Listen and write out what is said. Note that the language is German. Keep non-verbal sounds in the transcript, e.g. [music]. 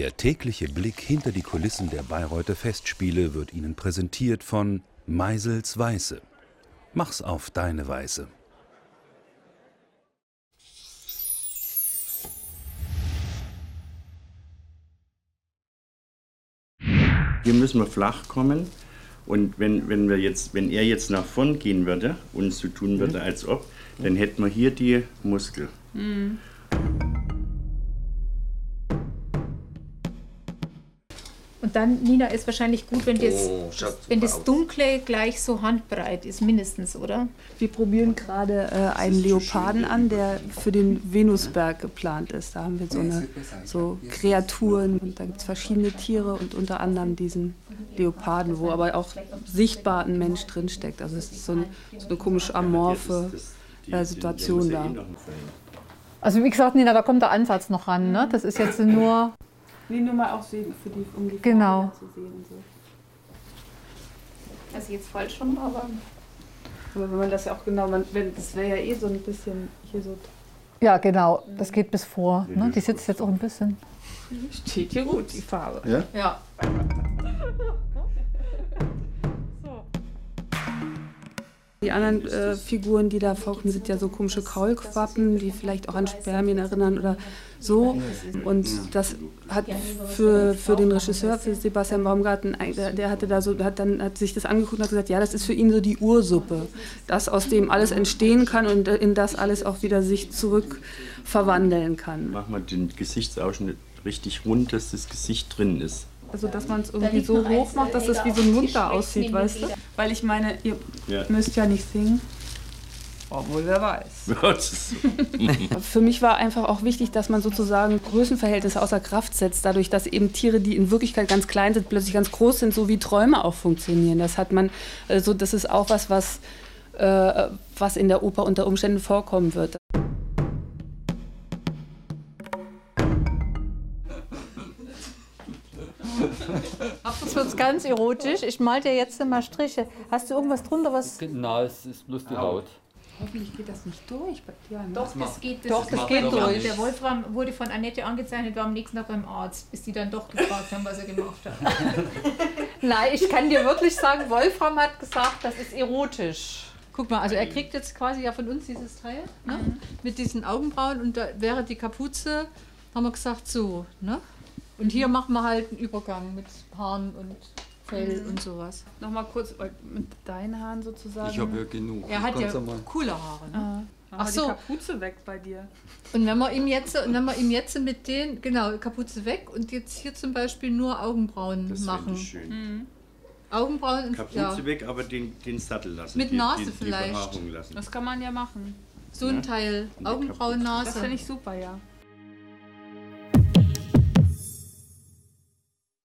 Der tägliche Blick hinter die Kulissen der Bayreuther Festspiele wird Ihnen präsentiert von Meisels Weiße. Mach's auf deine Weise. Hier müssen wir flach kommen. Und wenn, wenn, wir jetzt, wenn er jetzt nach vorn gehen würde und so tun würde, als ob, dann hätten wir hier die Muskel. Und dann, Nina, ist wahrscheinlich gut, wenn das, Oh, wenn das aus. Dunkle gleich so handbreit ist, mindestens, oder? Wir probieren gerade äh, einen Leoparden an, der für den Venusberg geplant ist. Da haben wir so, eine, so Kreaturen und da gibt es verschiedene Tiere und unter anderem diesen Leoparden, wo aber auch sichtbar ein Mensch drinsteckt. Also es ist so, ein, so eine komisch amorphe äh, Situation da. Also wie gesagt, Nina, da kommt der Ansatz noch ran. Ne? Das ist jetzt nur. Nee, nur mal auch sehen, für die, um die Genau. Fahrräder zu sehen und so. Also jetzt falsch schon, aber. Aber wenn man das ja auch genau, man, wenn, das wäre ja eh so ein bisschen hier so. Ja, genau. Das geht bis vor. Ne? Die sitzt jetzt auch ein bisschen. Steht hier gut, die Farbe. Ja? Ja. Die anderen äh, Figuren, die da vorkommen, sind ja so komische Kaulquappen, die vielleicht auch an Spermien erinnern oder so. Und das hat für, für den Regisseur, für Sebastian Baumgarten, der der hatte da so, hat dann hat sich das angeguckt und hat gesagt, ja, das ist für ihn so die Ursuppe, das aus dem alles entstehen kann und in das alles auch wieder sich zurück verwandeln kann. Machen wir den Gesichtsausschnitt richtig rund, dass das Gesicht drin ist. Also dass man es irgendwie so hoch macht, dass das wie so ein Mund da aussieht, weißt du? Weil ich meine, ihr Ja. müsst ja nicht singen. Obwohl, wer weiß. [laughs] Für mich war einfach auch wichtig, dass man sozusagen Größenverhältnisse außer Kraft setzt, dadurch, dass eben Tiere, die in Wirklichkeit ganz klein sind, plötzlich ganz groß sind, so wie Träume auch funktionieren. Das hat man, also das ist auch was, was, äh, was in der Oper unter Umständen vorkommen wird. Das wird ganz erotisch. Ich mal dir jetzt mal Striche. Hast du irgendwas drunter, was. Nein, es ist bloß die Haut. Hoffentlich geht das nicht durch bei dir. Doch, das geht, das Doch, das geht er. durch. Der Wolfram wurde von Annette angezeichnet, war am nächsten Tag beim Arzt, bis die dann doch gefragt haben, was er gemacht hat. [laughs] Nein, ich kann dir wirklich sagen, Wolfram hat gesagt, das ist erotisch. Guck mal, also er kriegt jetzt quasi ja von uns dieses Teil ne? mit diesen Augenbrauen und da wäre die Kapuze, haben wir gesagt, so. Ne? Und hier machen wir halt einen Übergang mit Haaren und Fell und sowas. Nochmal kurz äh, mit deinen Haaren sozusagen. Ich habe ja genug. Er hat ja mal- coole Haare. Ne? Ach Ach so. die Kapuze weg bei dir. Und wenn wir ihm jetzt, und wenn wir ihm jetzt mit den, genau, Kapuze weg und jetzt hier zum Beispiel nur Augenbrauen das machen. ich schön. Augenbrauen und Kapuze ja, weg, aber den, den Sattel lassen. Mit die, Nase die, die vielleicht. Das kann man ja machen. so ein Teil. Und die Augenbrauen, Das finde Nase. ich super, ja.